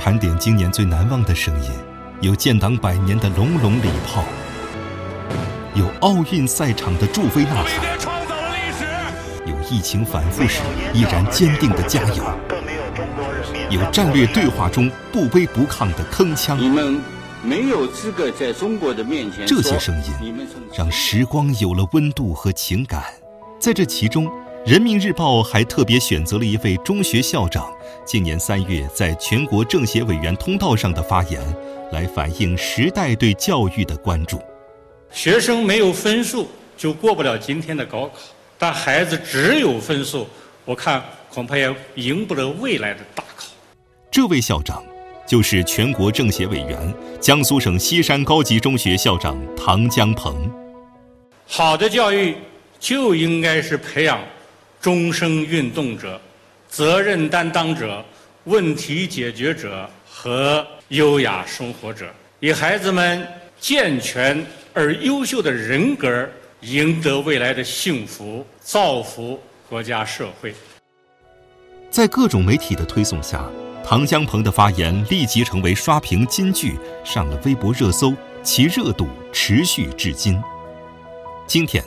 盘点今年最难忘的声音，有建党百年的隆隆礼炮，有奥运赛场的助威呐喊，有疫情反复时依然坚定的加油，有战略对话中不卑不亢的铿锵。你们没有资格在中国的面前这些声音，让时光有了温度和情感。在这其中，《人民日报》还特别选择了一位中学校长今年三月在全国政协委员通道上的发言，来反映时代对教育的关注。学生没有分数就过不了今天的高考，但孩子只有分数，我看恐怕也赢不了未来的大考。这位校长就是全国政协委员、江苏省西山高级中学校长唐江鹏。好的教育就应该是培养终生运动者、责任担当者、问题解决者和优雅生活者，以孩子们健全而优秀的人格赢得未来的幸福，造福国家社会。在各种媒体的推送下，唐江鹏的发言立即成为刷屏金句，上了微博热搜，其热度持续至今。今天，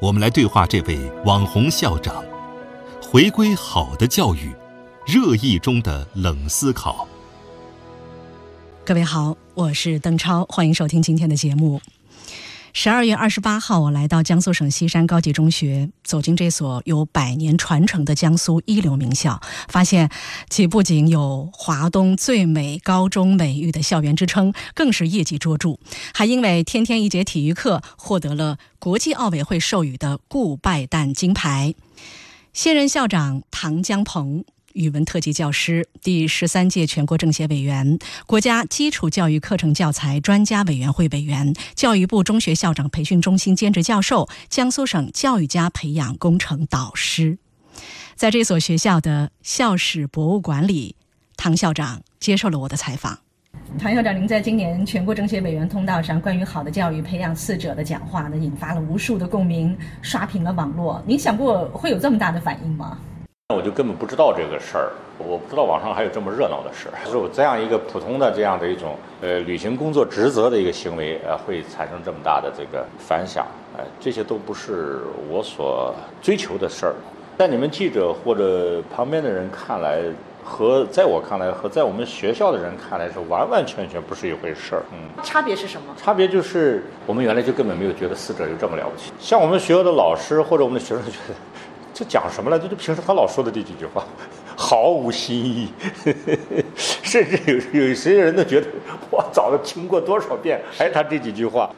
我们来对话这位网红校长，回归好的教育，热议中的冷思考。各位好，我是邓超，欢迎收听今天的节目。十二月二十八号，我来到江苏省西山高级中学，走进这所有百年传承的江苏一流名校，发现其不仅有华东最美高中美誉的校园之称，更是业绩卓著，还因为天天一节体育课获得了国际奥委会授予的顾拜旦金牌。现任校长唐江鹏。语文特级教师，第十三届全国政协委员，国家基础教育课程教材专家委员会委员，教育部中学校长培训中心兼职教授，江苏省教育家培养工程导师。在这所学校的校史博物馆里，唐校长接受了我的采访。唐校长，您在今年全国政协委员通道上关于好的教育培养四者的讲话呢，引发了无数的共鸣，刷屏了网络。您想过会有这么大的反应吗？我就根本不知道这个事儿，我不知道网上还有这么热闹的事儿。就是我这样一个普通的这样的一种呃履行工作职责的一个行为，呃，会产生这么大的这个反响，呃，这些都不是我所追求的事儿。在你们记者或者旁边的人看来，和在我看来和在我们学校的人看来是完完全全不是一回事儿。嗯，差别是什么？差别就是我们原来就根本没有觉得死者有这么了不起。像我们学校的老师或者我们的学生觉得。这讲什么了？就就平时他老说的这几句话，毫无新意，甚至有有些人都觉得，我早都听过多少遍，还是他这几句话。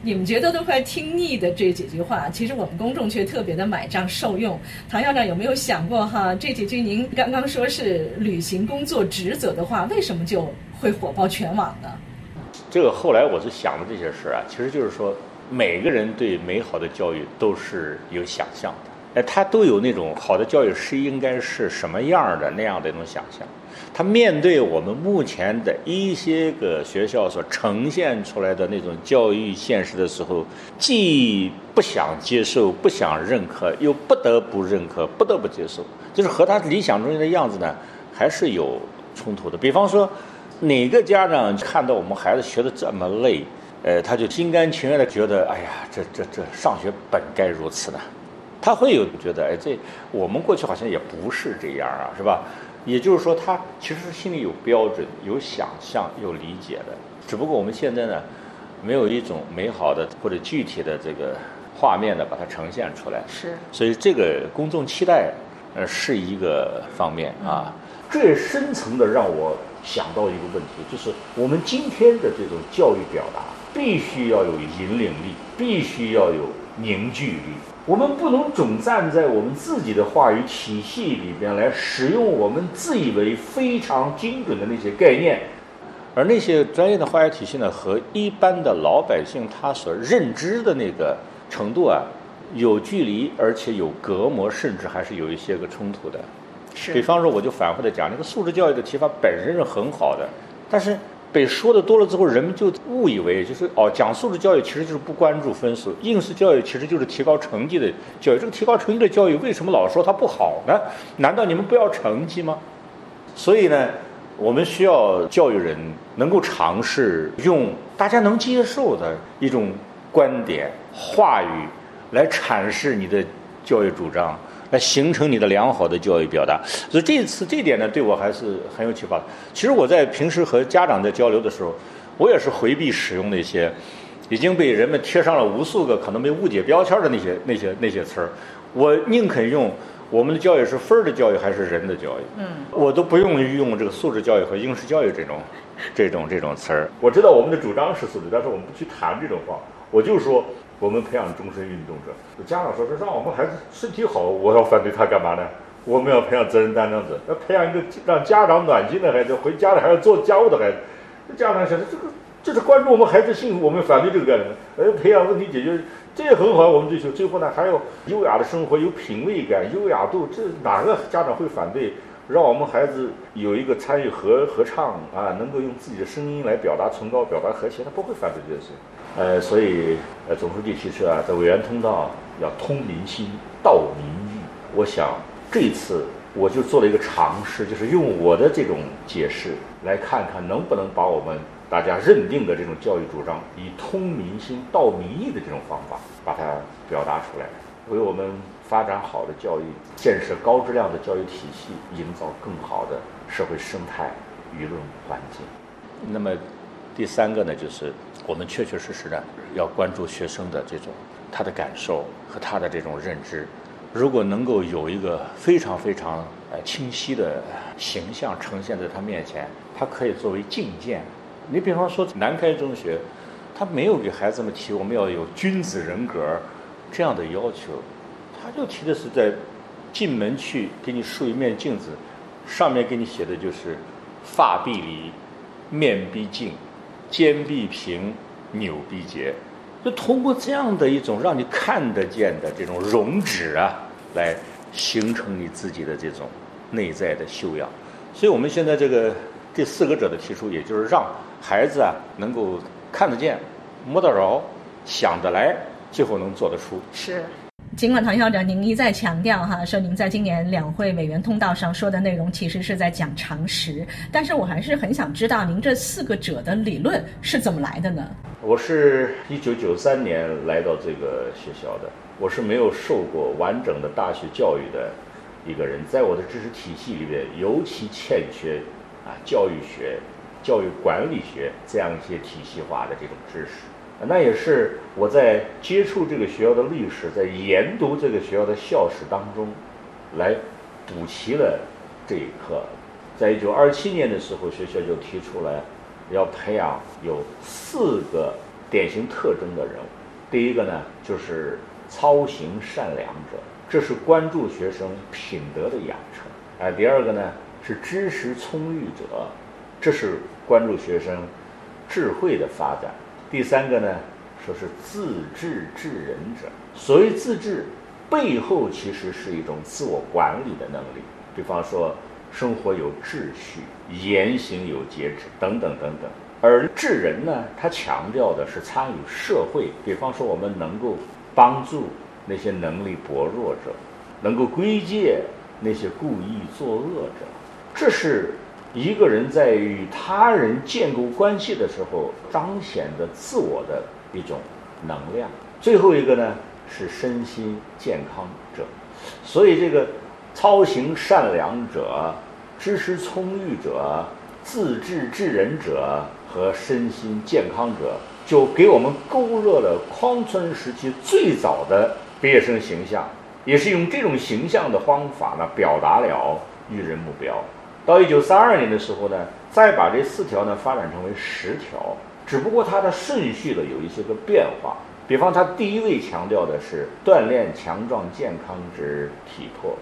你们觉得都快听腻的这几句话，其实我们公众却特别的买账受用。唐校长有没有想过哈？这几句您刚刚说是履行工作职责的话，为什么就会火爆全网呢？这个后来我是想的这些事啊，其实就是说，每个人对美好的教育都是有想象的。哎，他都有那种好的教育是应该是什么样的那样的一种想象。他面对我们目前的一些个学校所呈现出来的那种教育现实的时候，既不想接受、不想认可，又不得不认可、不得不接受，就是和他理想中的样子呢，还是有冲突的。比方说，哪个家长看到我们孩子学的这么累，呃，他就心甘情愿的觉得，哎呀，这这这上学本该如此的。他会有觉得，哎，这我们过去好像也不是这样啊，是吧？也就是说，他其实心里有标准、有想象、有理解的，只不过我们现在呢，没有一种美好的或者具体的这个画面呢，把它呈现出来。是。所以这个公众期待，呃，是一个方面啊。这也深层的让我想到一个问题，就是我们今天的这种教育表达，必须要有引领力，必须要有凝聚力。我们不能总站在我们自己的话语体系里边来使用我们自以为非常精准的那些概念，而那些专业的化学体系呢，和一般的老百姓他所认知的那个程度啊，有距离，而且有隔膜，甚至还是有一些个冲突的。是比方说，我就反复的讲，那个素质教育的提法本身是很好的，但是被说的多了之后，人们就误以为就是哦，讲素质教育其实就是不关注分数，应试教育其实就是提高成绩的教育。这个提高成绩的教育为什么老说它不好呢？难道你们不要成绩吗？所以呢，我们需要教育人能够尝试用大家能接受的一种观点、话语来阐释你的教育主张，来形成你的良好的教育表达。所以这次这点呢，对我还是很有启发的。其实我在平时和家长在交流的时候，我也是回避使用那些已经被人们贴上了无数个可能被误解标签的那些那些那些词儿，我宁肯用。我们的教育是分儿的教育还是人的教育？嗯，我都不用用这个素质教育和应试教育这种、这种、这种词儿。我知道我们的主张是素质，但是我们不去谈这种话。我就说我们培养终身运动者。家长说是让我们孩子身体好，我要反对他干嘛呢？我们要培养责任担当者，要培养一个让家长暖心的孩子，回家了还要做家务的孩子。家长想着这个这是关注我们孩子幸福，我们反对这个概念。而培养问题解决。这也很好，我们追求。最后呢，还有优雅的生活，有品味感、优雅度，这哪个家长会反对？让我们孩子有一个参与合合唱啊，能够用自己的声音来表达崇高、表达和谐，他不会反对这些。呃，所以呃，总书记提出啊，在委员通道要通民心、道民意。我想这次我就做了一个尝试，就是用我的这种解释来看看能不能把我们。大家认定的这种教育主张，以通民心、道民意的这种方法，把它表达出来，为我们发展好的教育、建设高质量的教育体系，营造更好的社会生态、舆论环境。那么，第三个呢，就是我们确确实实的要关注学生的这种他的感受和他的这种认知。如果能够有一个非常非常呃清晰的形象呈现在他面前，他可以作为镜鉴。你比方说南开中学，他没有给孩子们提我们要有君子人格这样的要求，他就提的是在进门去给你竖一面镜子，上面给你写的就是发必离，面必净，肩必平，扭必结，就通过这样的一种让你看得见的这种容止啊，来形成你自己的这种内在的修养。所以我们现在这个第四个者的提出，也就是让。孩子啊，能够看得见、摸得着、想得来，最后能做得出。是，尽管唐校长您一再强调哈，说您在今年两会委员通道上说的内容其实是在讲常识，但是我还是很想知道您这四个者的理论是怎么来的呢？我是一九九三年来到这个学校的，我是没有受过完整的大学教育的一个人，在我的知识体系里面尤其欠缺啊教育学。教育管理学这样一些体系化的这种知识，那也是我在接触这个学校的历史，在研读这个学校的校史当中，来补齐了这一课。在一九二七年的时候，学校就提出来要培养有四个典型特征的人物。第一个呢，就是操行善良者，这是关注学生品德的养成。啊，第二个呢是知识充裕者。这是关注学生智慧的发展。第三个呢，说是自治治人者。所谓自治，背后其实是一种自我管理的能力。比方说，生活有秩序，言行有节制，等等等等。而治人呢，他强调的是参与社会。比方说，我们能够帮助那些能力薄弱者，能够归戒那些故意作恶者。这是。一个人在与他人建构关系的时候，彰显的自我的一种能量。最后一个呢，是身心健康者。所以，这个操行善良者、知识充裕者、自治治人者和身心健康者，就给我们勾勒了匡村时期最早的毕业生形象，也是用这种形象的方法呢，表达了育人目标。到一九三二年的时候呢，再把这四条呢发展成为十条，只不过它的顺序呢有一些个变化。比方，它第一位强调的是锻炼强壮健康之体魄。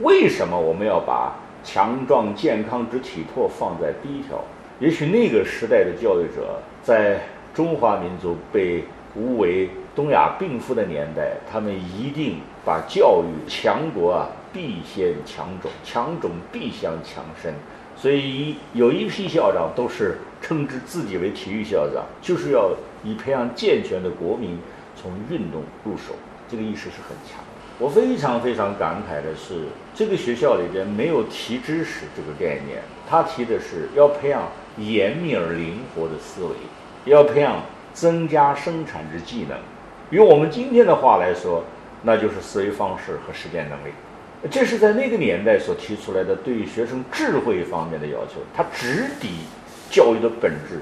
为什么我们要把强壮健康之体魄放在第一条？也许那个时代的教育者，在中华民族被吴为东亚病夫的年代，他们一定把教育强国啊，必先强种，强种必先强身。所以有一批校长都是称之自己为体育校长，就是要以培养健全的国民从运动入手，这个意识是很强。我非常非常感慨的是，这个学校里边没有提知识这个概念，他提的是要培养严密而灵活的思维，要培养增加生产之技能。用我们今天的话来说，那就是思维方式和实践能力。这是在那个年代所提出来的对学生智慧方面的要求，它直抵教育的本质。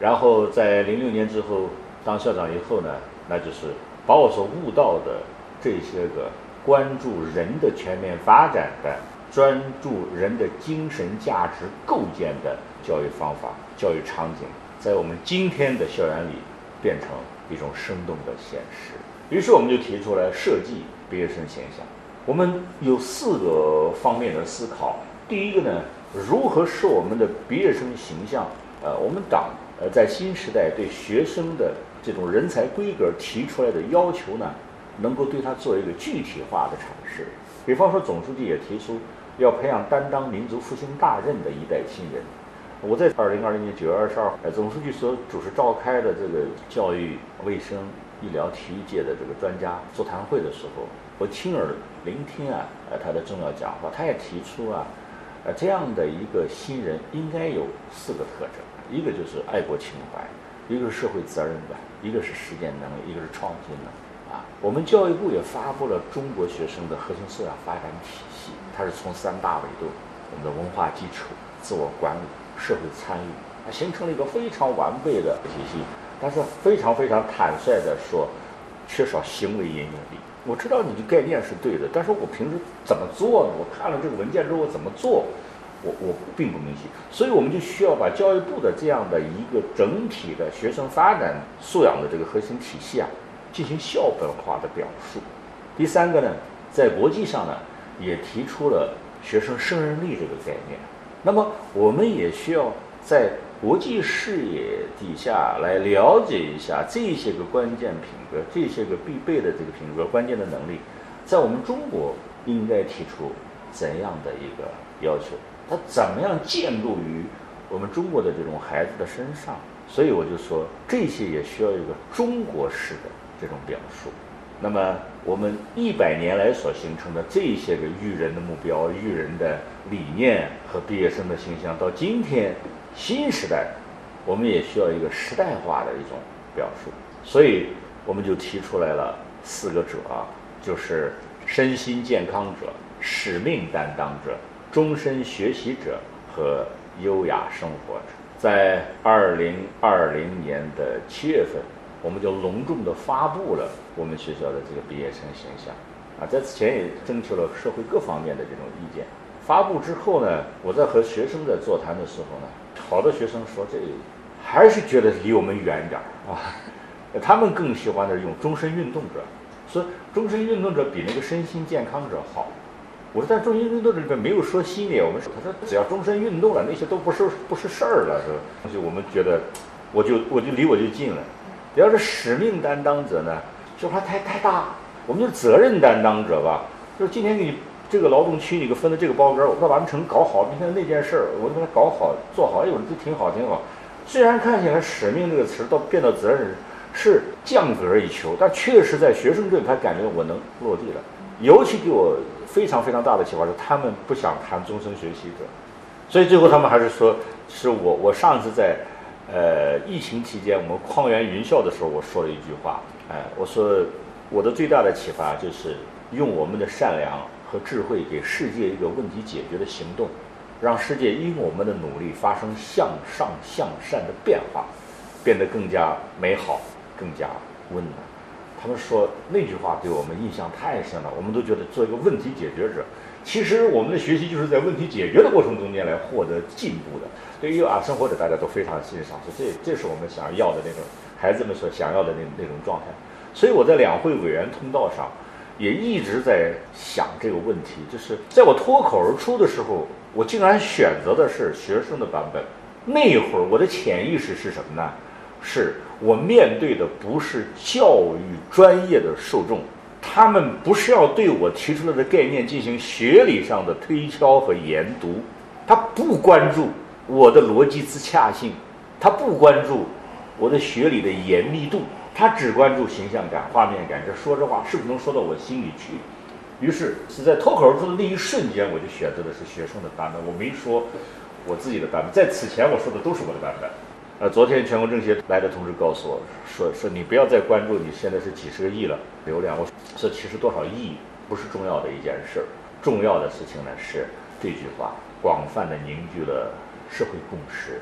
然后在零六年之后当校长以后呢，那就是把我所悟到的。这些个关注人的全面发展的、专注人的精神价值构建的教育方法、教育场景，在我们今天的校园里变成一种生动的现实。于是，我们就提出来设计毕业生形象。我们有四个方面的思考。第一个呢，如何使我们的毕业生形象？呃，我们党呃在新时代对学生的这种人才规格提出来的要求呢？能够对他做一个具体化的阐释，比方说，总书记也提出要培养担当民族复兴大任的一代新人。我在二零二零年九月二十二号，总书记所主持召开的这个教育、卫生、医疗、体育界的这个专家座谈会的时候，我亲耳聆听啊，呃，他的重要讲话。他也提出啊，呃，这样的一个新人应该有四个特征：一个就是爱国情怀，一个是社会责任感，一个是实践能力，一个是创新能力啊。我们教育部也发布了中国学生的核心素养发展体系，它是从三大维度：我们的文化基础、自我管理、社会参与，它形成了一个非常完备的体系。但是非常非常坦率地说，缺少行为引领力。我知道你的概念是对的，但是我平时怎么做呢？我看了这个文件之后怎么做，我我并不明晰。所以我们就需要把教育部的这样的一个整体的学生发展素养的这个核心体系啊。进行校本化的表述。第三个呢，在国际上呢，也提出了学生胜任力这个概念。那么，我们也需要在国际视野底下来了解一下这些个关键品格、这些个必备的这个品格、关键的能力，在我们中国应该提出怎样的一个要求？它怎么样建构于我们中国的这种孩子的身上？所以我就说，这些也需要一个中国式的。这种表述，那么我们一百年来所形成的这些个育人的目标、育人的理念和毕业生的形象，到今天新时代，我们也需要一个时代化的一种表述。所以我们就提出来了四个者啊，就是身心健康者、使命担当者、终身学习者和优雅生活者。在二零二零年的七月份。我们就隆重地发布了我们学校的这个毕业生形象，啊，在此前也征求了社会各方面的这种意见。发布之后呢，我在和学生在座谈的时候呢，好多学生说这还是觉得离我们远点儿啊，他们更喜欢的用终身运动者，说终身运动者比那个身心健康者好。我说在终身运动者里边没有说心理，我们说他说只要终身运动了，那些都不是不是事儿了，是吧？所以我们觉得我就我就离我就近了。要是使命担当者呢，这话太太大。我们就是责任担当者吧，就是今天给你这个劳动区你给分的这个包干，我把完成搞好。明天那件事儿，我把它搞好做好，哎呦，这挺好挺好。虽然看起来“使命”这个词儿到变到责任是降格一求，但确实在学生这里，他感觉我能落地了。尤其给我非常非常大的启发是，他们不想谈终身学习者，所以最后他们还是说，是我我上次在。呃，疫情期间我们矿源云校的时候，我说了一句话，哎，我说我的最大的启发就是用我们的善良和智慧给世界一个问题解决的行动，让世界因我们的努力发生向上向善的变化，变得更加美好，更加温暖。他们说那句话对我们印象太深了，我们都觉得做一个问题解决者。其实我们的学习就是在问题解决的过程中间来获得进步的。对于啊，生活者大家都非常欣赏，说这这是我们想要的那种孩子们所想要的那那种状态。所以我在两会委员通道上也一直在想这个问题，就是在我脱口而出的时候，我竟然选择的是学生的版本，那会儿我的潜意识是什么呢？是我面对的不是教育专业的受众，他们不是要对我提出来的概念进行学理上的推敲和研读，他不关注我的逻辑自洽性，他不关注我的学理的严密度，他只关注形象感、画面感。这说这话是不是能说到我心里去？于是是在脱口而出的那一瞬间，我就选择的是学生的版本，我没说我自己的版本。在此前我说的都是我的版本。呃，昨天全国政协来的同志告诉我说，说你不要再关注你现在是几十个亿了流量。我说其实多少亿不是重要的一件事儿，重要的事情呢是这句话广泛的凝聚了社会共识，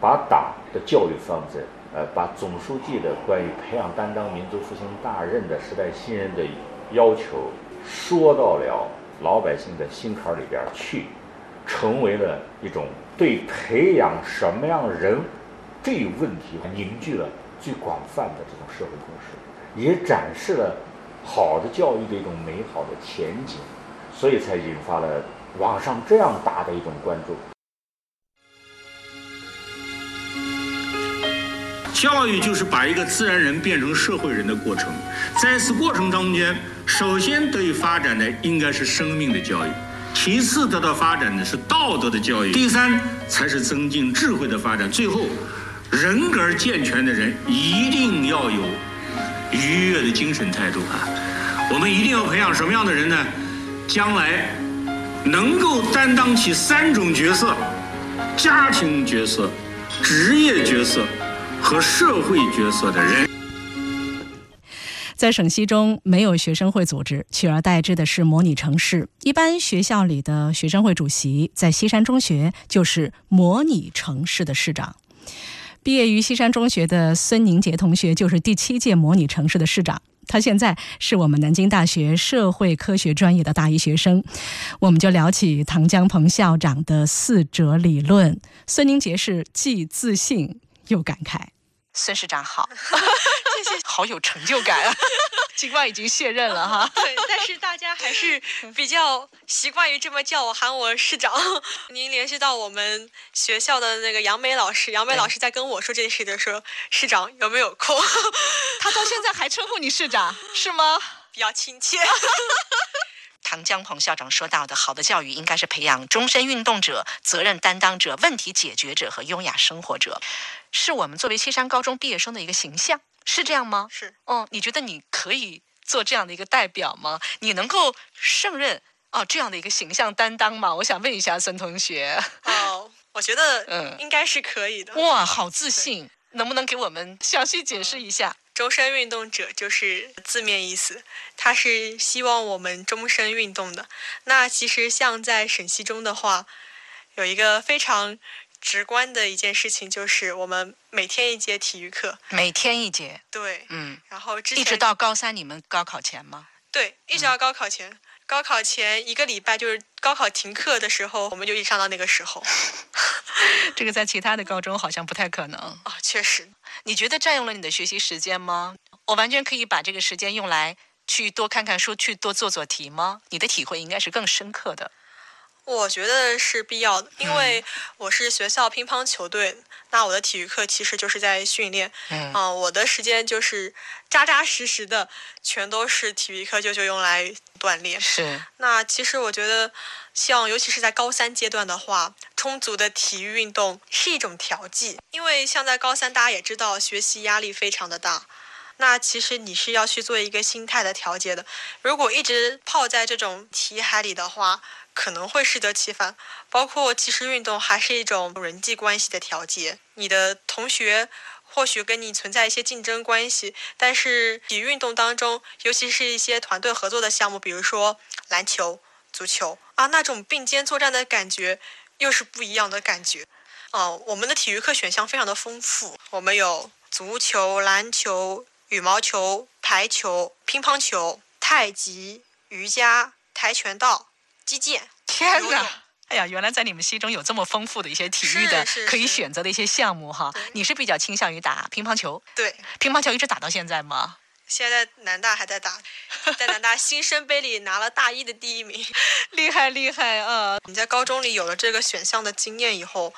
把党的教育方针，呃，把总书记的关于培养担当民族复兴大任的时代新人的要求说到了老百姓的心坎里边去，成为了一种对培养什么样人。这一问题凝聚了最广泛的这种社会共识，也展示了好的教育的一种美好的前景，所以才引发了网上这样大的一种关注。教育就是把一个自然人变成社会人的过程，在此过程中间，首先得以发展的应该是生命的教育，其次得到发展的是道德的教育，第三才是增进智慧的发展，最后。人格健全的人一定要有愉悦的精神态度啊！我们一定要培养什么样的人呢？将来能够担当起三种角色：家庭角色、职业角色和社会角色的人。在省西中没有学生会组织，取而代之的是模拟城市。一般学校里的学生会主席在西山中学就是模拟城市的市长。毕业于西山中学的孙宁杰同学就是第七届模拟城市的市长，他现在是我们南京大学社会科学专业的大一学生。我们就聊起唐江鹏校长的四者理论。孙宁杰是既自信又感慨。孙市长好，谢谢，好有成就感啊！尽管已经卸任了哈，对，但是大家还是 比较习惯于这么叫我，喊我市长。您联系到我们学校的那个杨梅老师，杨梅老师在跟我说这件事的时候，市长有没有空？他到现在还称呼你市长是吗？比较亲切。唐江鹏校长说到的，好的教育应该是培养终身运动者、责任担当者、问题解决者和优雅生活者。是我们作为西山高中毕业生的一个形象，是这样吗？是。哦，你觉得你可以做这样的一个代表吗？你能够胜任哦这样的一个形象担当吗？我想问一下孙同学。哦，我觉得嗯，应该是可以的。哇，好自信！能不能给我们详细解释一下？终身运动者就是字面意思，他是希望我们终身运动的。那其实像在省西中的话，有一个非常。直观的一件事情就是我们每天一节体育课，每天一节，对，嗯，然后一直到高三，你们高考前吗？对，一直到高考前，高考前一个礼拜就是高考停课的时候，我们就一直上到那个时候。这个在其他的高中好像不太可能啊，确实。你觉得占用了你的学习时间吗？我完全可以把这个时间用来去多看看书，去多做做题吗？你的体会应该是更深刻的。我觉得是必要的，因为我是学校乒乓球队，那我的体育课其实就是在训练，嗯，我的时间就是扎扎实实的，全都是体育课就就用来锻炼。是。那其实我觉得，像尤其是在高三阶段的话，充足的体育运动是一种调剂，因为像在高三，大家也知道学习压力非常的大，那其实你是要去做一个心态的调节的。如果一直泡在这种题海里的话，可能会适得其反，包括其实运动还是一种人际关系的调节。你的同学或许跟你存在一些竞争关系，但是体育运动当中，尤其是一些团队合作的项目，比如说篮球、足球啊，那种并肩作战的感觉又是不一样的感觉。哦，我们的体育课选项非常的丰富，我们有足球、篮球、羽毛球、排球、乒乓球、太极、瑜伽、跆拳道。击剑，天哪！哎呀，原来在你们心中有这么丰富的一些体育的可以选择的一些项目哈。你是比较倾向于打乒乓球？对，乒乓球一直打到现在吗？现在南大还在打，在南大新生杯里拿了大一的第一名，厉害厉害啊！你在高中里有了这个选项的经验以后，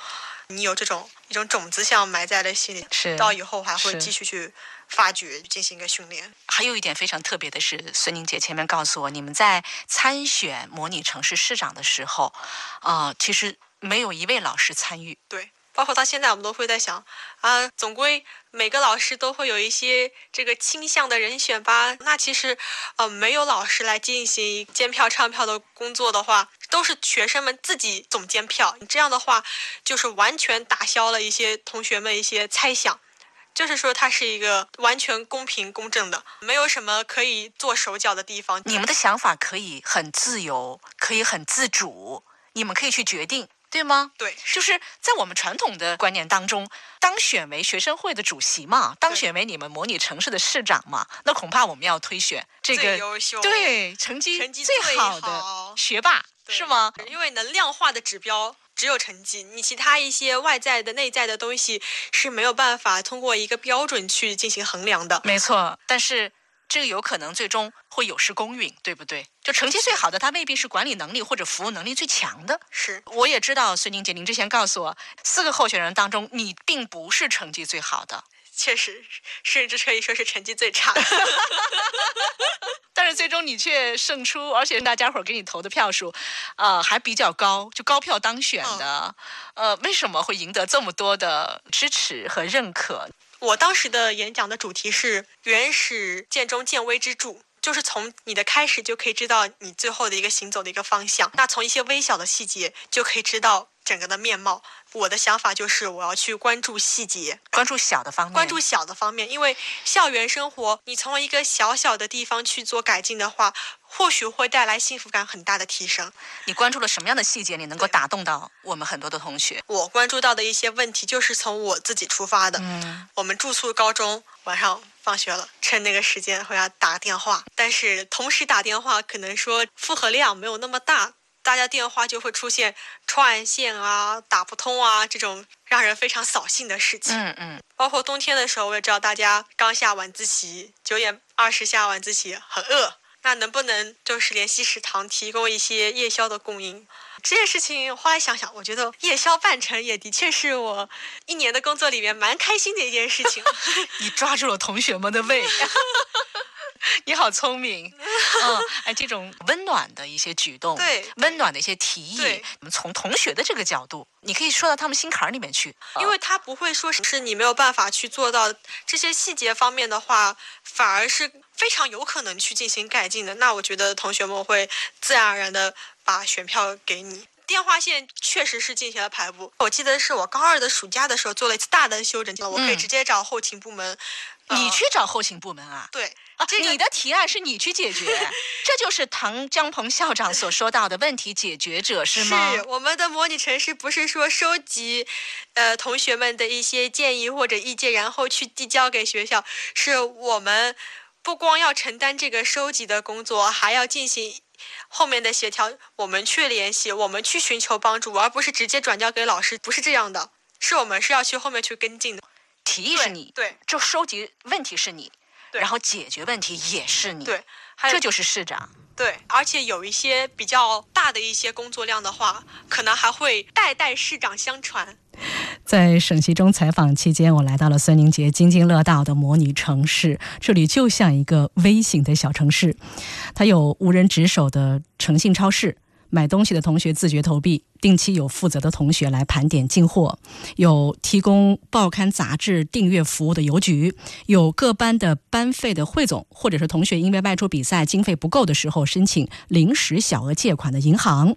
你有这种一种种子像埋在了心里，是到以后还会继续去发掘，进行一个训练。还有一点非常特别的是，孙宁姐前面告诉我，你们在参选模拟城市市长的时候，啊、其实没有一位老师参与。对，包括到现在，我们都会在想啊，总归每个老师都会有一些这个倾向的人选吧。那其实，呃，没有老师来进行监票、唱票的工作的话，都是学生们自己总监票。这样的话，就是完全打消了一些同学们一些猜想。就是说，它是一个完全公平公正的，没有什么可以做手脚的地方。你们的想法可以很自由，可以很自主，你们可以去决定，对吗？对，就是在我们传统的观念当中，当选为学生会的主席嘛，当选为你们模拟城市的市长嘛，那恐怕我们要推选这最个优秀，对成绩成绩最最好的学霸，对是吗？因为能量化的指标只有成绩，你其他一些外在的、内在的东西是没有办法通过一个标准去进行衡量的。没错，但是这个有可能最终会有失公允，对不对？就成绩最好的，他未必是管理能力或者服务能力最强的。是我也知道，孙宁姐，您之前告诉我，四个候选人当中，你并不是成绩最好的，确实，甚至可以说是成绩最差的。但是最终你却胜出，而且大家伙儿给你投的票数，呃，还比较高，就高票当选的。呃，为什么会赢得这么多的支持和认可？我当时的演讲的主题是“原始见中见微之助”，就是从你的开始就可以知道你最后的一个行走的一个方向。那从一些微小的细节就可以知道整个的面貌。我的想法就是我要去关注细节，关注小的方面，关注小的方面，因为校园生活，你从一个小小的地方去做改进的话，或许会带来幸福感很大的提升。你关注了什么样的细节，你能够打动到我们很多的同学？我关注到的一些问题，就是从我自己出发的。嗯，我们住宿高中，晚上放学了，趁那个时间回家打个电话，但是同时打电话，可能说负荷量没有那么大，大家电话就会出现串线啊、打不通啊这种让人非常扫兴的事情。嗯嗯，包括冬天的时候，我也知道大家刚下晚自习，九点二十下晚自习，很饿。那能不能就是联系食堂提供一些夜宵的供应？这件事情，我后来想想，我觉得夜宵办成也的确是我一年的工作里面蛮开心的一件事情。你抓住了同学们的胃。你好聪明，嗯，哎，这种温暖的一些举动，对温暖的一些提议，我们从同学的这个角度，你可以说到他们心坎儿里面去，因为他不会说是你没有办法去做到这些细节方面的话，反而是非常有可能去进行改进的。那我觉得同学们会自然而然的把选票给你。电话线确实是进行了排布，我记得是我高二的暑假的时候做了一次大的修整，我可以嗯直接找后勤部门。呃你去找后勤部门啊。对，啊，这个你的提案是你去解决，这就是唐江鹏校长所说到的问题解决者，是吗？我们的模拟城市不是说收集，呃，同学们的一些建议或者意见，然后去递交给学校，是我们不光要承担这个收集的工作，还要进行后面的协调。我们去联系，我们去寻求帮助，而不是直接转交给老师，不是这样的。是我们是要去后面去跟进的。提议是你，对就收集问题是你，对然后解决问题也是你，对，还有这就是市长。对，而且有一些比较大的一些工作量的话，可能还会代代市长相传。在省习中采访期间，我来到了孙宁杰津津乐道的模拟城市，这里就像一个微型的小城市，它有无人值守的诚信超市。买东西的同学自觉投币，定期有负责的同学来盘点进货，有提供报刊杂志订阅服务的邮局，有各班的班费的汇总，或者是同学因为外出比赛经费不够的时候申请临时小额借款的银行，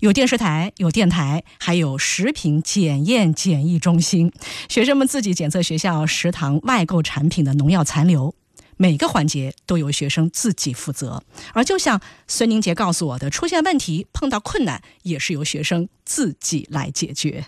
有电视台，有电台，还有食品检验检疫中心，学生们自己检测学校食堂外购产品的农药残留。每个环节都由学生自己负责，而就像孙宁杰告诉我的，出现问题、碰到困难，也是由学生自己来解决。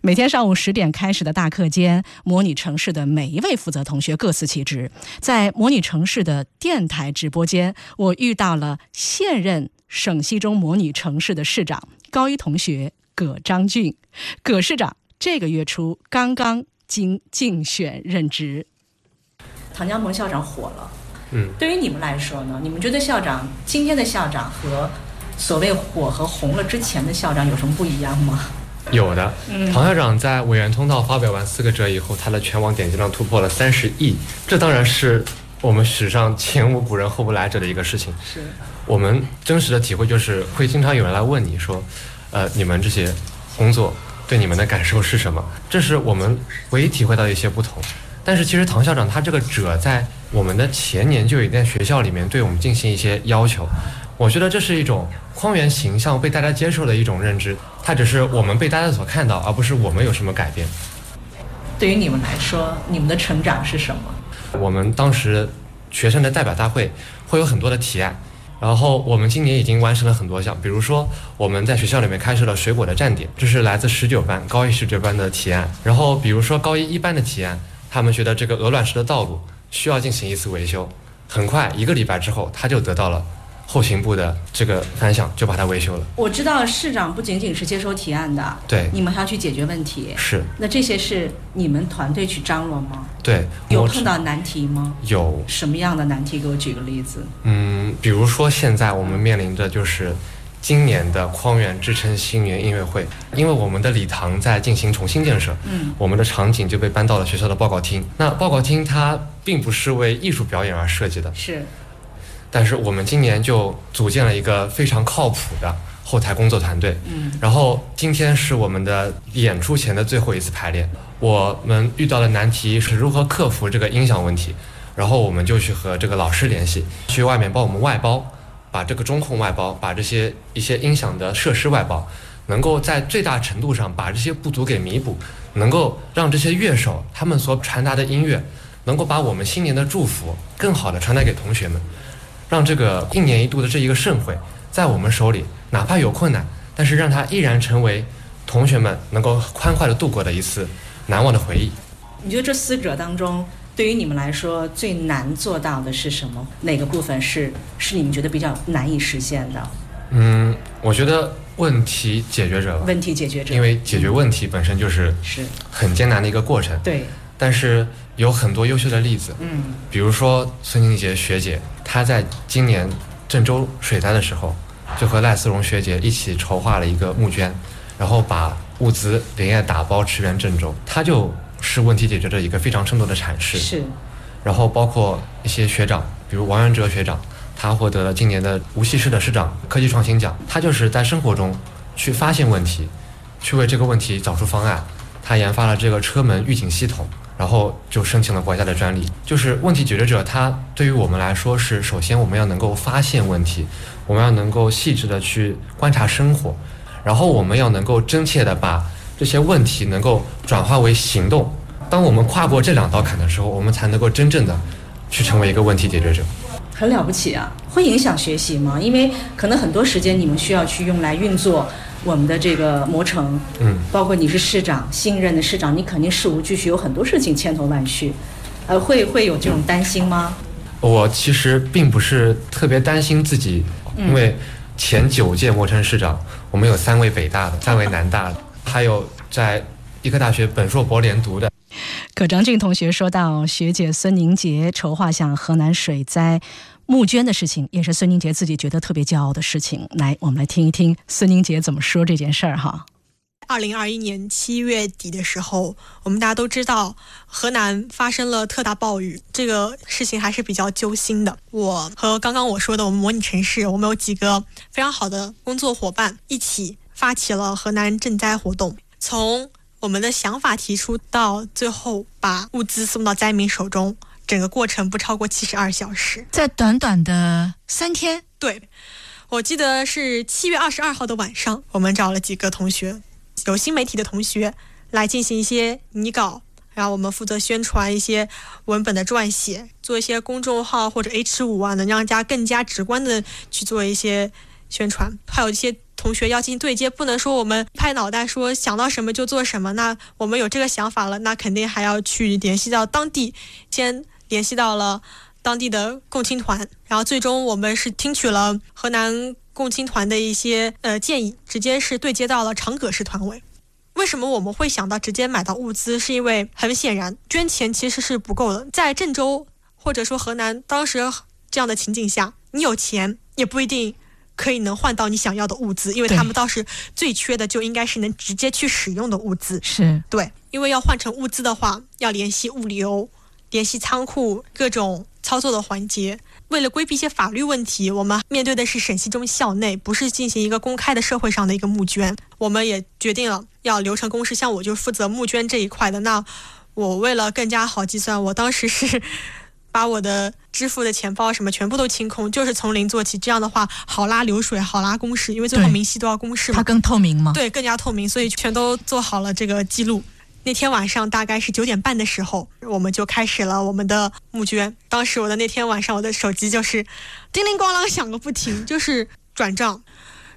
每天上午十点开始的大课间，模拟城市的每一位负责同学各司其职。在模拟城市的电台直播间，我遇到了现任省西中模拟城市的市长高一同学葛章俊。葛市长这个月初刚刚经竞选任职。唐江鹏校长火了，嗯，对于你们来说呢？你们觉得校长今天的校长和所谓火和红了之前的校长有什么不一样吗？有的，唐校长在委员通道发表完四个折以后，他的全网点击量突破了三十亿，这当然是我们史上前无古人后无来者的一个事情。是我们真实的体会就是，会经常有人来问你说，呃，你们这些工作对你们的感受是什么？这是我们唯一体会到的一些不同。但是其实唐校长他这个者在我们的前年就已经在学校里面对我们进行一些要求，我觉得这是一种匡源形象被大家接受的一种认知，它只是我们被大家所看到，而不是我们有什么改变。对于你们来说，你们的成长是什么？我们当时学生的代表大会会有很多的提案，然后我们今年已经完成了很多项，比如说我们在学校里面开设了水果的站点，这是来自十九班高一十九班的提案。然后比如说高一一班的提案，他们觉得这个鹅卵石的道路需要进行一次维修，很快一个礼拜之后，他就得到了后勤部的这个反响，就把它维修了。我知道市长不仅仅是接收提案的，对你们还要去解决问题。是，那这些是你们团队去张罗吗？对，有碰到难题吗？有什么样的难题？给我举个例子。嗯，比如说现在我们面临着就是今年的匡源支撑新年音乐会，因为我们的礼堂在进行重新建设，嗯，我们的场景就被搬到了学校的报告厅。那报告厅它并不是为艺术表演而设计的，是。但是我们今年就组建了一个非常靠谱的后台工作团队。嗯，然后今天是我们的演出前的最后一次排练，我们遇到的难题是如何克服这个音响问题，然后我们就去和这个老师联系，去外面帮我们外包，把这个中控外包，把这些一些音响的设施外包，能够在最大程度上把这些不足给弥补，能够让这些乐手他们所传达的音乐，能够把我们新年的祝福更好的传达给同学们。让这个一年一度的这一个盛会，在我们手里，哪怕有困难，但是让它依然成为同学们能够欢快的度过的一次难忘的回忆。你觉得这四者当中，对于你们来说最难做到的是什么？哪个部分是是你们觉得比较难以实现的？嗯，我觉得问题解决者吧，问题解决者，因为解决问题本身就是是很艰难的一个过程。对，但是有很多优秀的例子，嗯比如说孙静杰学姐，她在今年郑州水灾的时候，就和赖思荣学姐一起筹划了一个募捐，然后把物资连夜打包驰援郑州，她就是问题解决的一个非常生动的阐释。是然后包括一些学长，比如王元哲学长，他获得了今年的无锡市的市长科技创新奖。他就是在生活中去发现问题，去为这个问题找出方案。他研发了这个车门预警系统，然后就申请了国家的专利。就是问题解决者，他对于我们来说是首先我们要能够发现问题，我们要能够细致的去观察生活，然后我们要能够真切的把这些问题能够转化为行动。当我们跨过这两道坎的时候，我们才能够真正的去成为一个问题解决者。很了不起啊！会影响学习吗？因为可能很多时间你们需要去用来运作我们的这个磨城，嗯，包括你是市长，新任的市长，你肯定事无巨细，有很多事情千头万绪，呃，会会有这种担心吗？我其实并不是特别担心自己，嗯因为前九届磨城市长，我们有三位北大的，三位南大的，还有在医科大学本硕博连读的。葛张俊同学说到，学姐孙宁杰筹划向河南水灾募捐的事情，也是孙宁杰自己觉得特别骄傲的事情。来，我们来听一听孙宁杰怎么说这件事儿哈。二零二一年七月底的时候，我们大家都知道河南发生了特大暴雨，这个事情还是比较揪心的。我和刚刚我说的我们模拟城市，我们有几个非常好的工作伙伴一起发起了河南赈灾活动，从我们的想法提出到最后把物资送到灾民手中，整个过程不超过七十二小时。在短短的三天，对，我记得是七月二十二号的晚上，我们找了几个同学，有新媒体的同学来进行一些拟稿，然后我们负责宣传一些文本的撰写，做一些公众号或者 H 五啊，能让大家更加直观的去做一些宣传。还有一些同学要进行对接，不能说我们拍脑袋说想到什么就做什么。那我们有这个想法了，那肯定还要去联系到当地，先联系到了。当地的共青团，然后最终我们是听取了河南共青团的一些呃建议，直接是对接到了长葛市团委。为什么我们会想到直接买到物资？是因为很显然捐钱其实是不够的，在郑州或者说河南当时这样的情景下，你有钱也不一定可以能换到你想要的物资，因为他们倒是最缺的，就应该是能直接去使用的物资。是对，因为要换成物资的话，要联系物流、联系仓库各种操作的环节。为了规避一些法律问题，我们面对的是省西中校内，不是进行一个公开的社会上的一个募捐。我们也决定了要流程公示，像我就负责募捐这一块的。那我为了更加好计算，我当时是。把我的支付的钱包什么全部都清空，就是从零做起。这样的话好拉流水，好拉公示，因为最后明细都要公示嘛。它更透明吗？对，更加透明，所以全都做好了这个记录。那天晚上大概是九点半的时候，我们就开始了我们的募捐。当时我的那天晚上，我的手机就是叮铃咣啷响个不停，就是转账。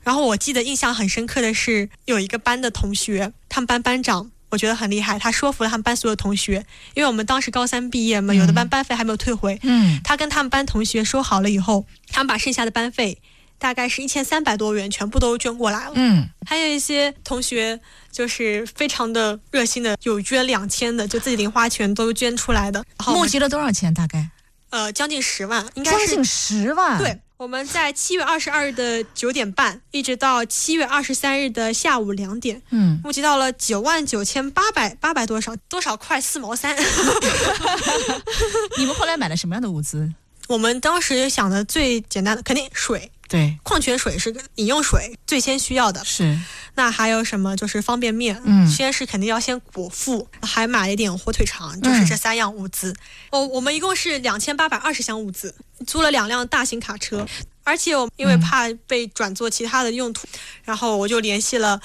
然后我记得印象很深刻的是，有一个班的同学，他们班班长。我觉得很厉害，他说服了他们班所有同学，因为我们当时高三毕业嘛，有的班班费还没有退回。嗯，他跟他们班同学说好了以后，他们把剩下的班费，大概是一千三百多元，全部都捐过来了。嗯，还有一些同学就是非常的热心的，有捐两千的，就自己零花钱都捐出来的。募集了多少钱？大概？呃，将近十万，应该是将近十万。对。我们在七月二十二日的九点半，一直到七月二十三日的下午两点，嗯，募集到了九万九千八百八百多少多少块四毛三。你们后来买了什么样的物资？我们当时想的最简单的，肯定水。对，矿泉水是饮用水最先需要的。是，那还有什么？就是方便面。嗯，先是肯定要先果腹，还买了一点火腿肠，就是这三样物资。哦，我们一共是两千八百二十箱物资，租了两辆大型卡车，而且我因为怕被转做其他的用途，然后我就联系了。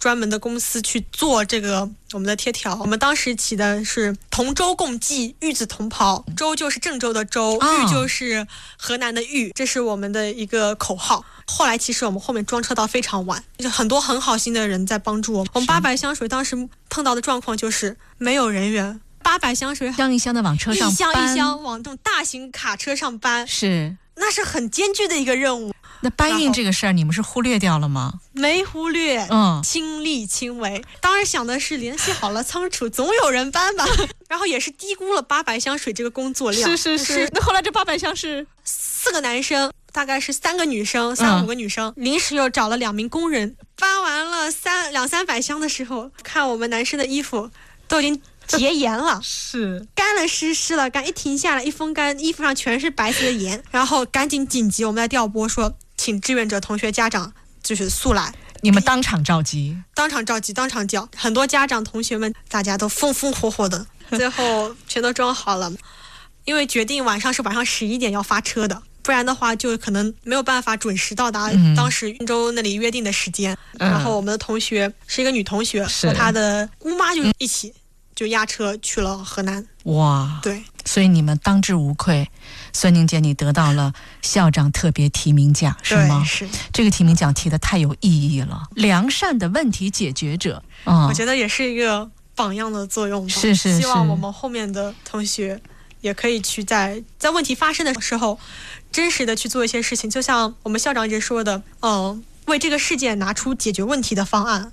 专门的公司去做这个我们的贴条，我们当时起的是同舟共济，与子同袍。舟就是郑州的舟，豫就是河南的豫，这是我们的一个口号。后来其实我们后面装车到非常晚，就很多很好心的人在帮助我们。我们八百箱水当时碰到的状况就是没有人员，八百箱水一箱一箱的往车上搬，一箱一箱往这种大型卡车上搬，是，那是很艰巨的一个任务。那搬运这个事儿，你们是忽略掉了吗？没忽略，嗯，亲力亲为。当时想的是联系好了仓储，总有人搬吧。然后也是低估了八百箱水这个工作量。是是是。那后来这八百箱是四个男生，大概是三个女生，三五个女生，临时又找了两名工人，搬完了三两三百箱的时候，看我们男生的衣服都已经。结盐了，是干了湿湿了，干一停下来一风干，衣服上全是白色的盐，然后赶紧紧急，我们在调拨说，请志愿者同学家长就是速来，你们当场召集，当场召集，当场叫，很多家长同学们大家都风风火火的，最后全都装好了，因为决定晚上是晚上十一点要发车的，不然的话就可能没有办法准时到达当时运州那里约定的时间，然后我们的同学是一个女同学和她的姑妈就一起。就押车去了河南。哇！对，所以你们当之无愧。孙宁姐，你得到了校长特别提名奖，是吗？是。这个提名奖提的太有意义了，良善的问题解决者。嗯，我觉得也是一个榜样的作用吧。是是是。希望我们后面的同学也可以去在在问题发生的时候，真实的去做一些事情。就像我们校长一直说的，嗯，为这个事件拿出解决问题的方案。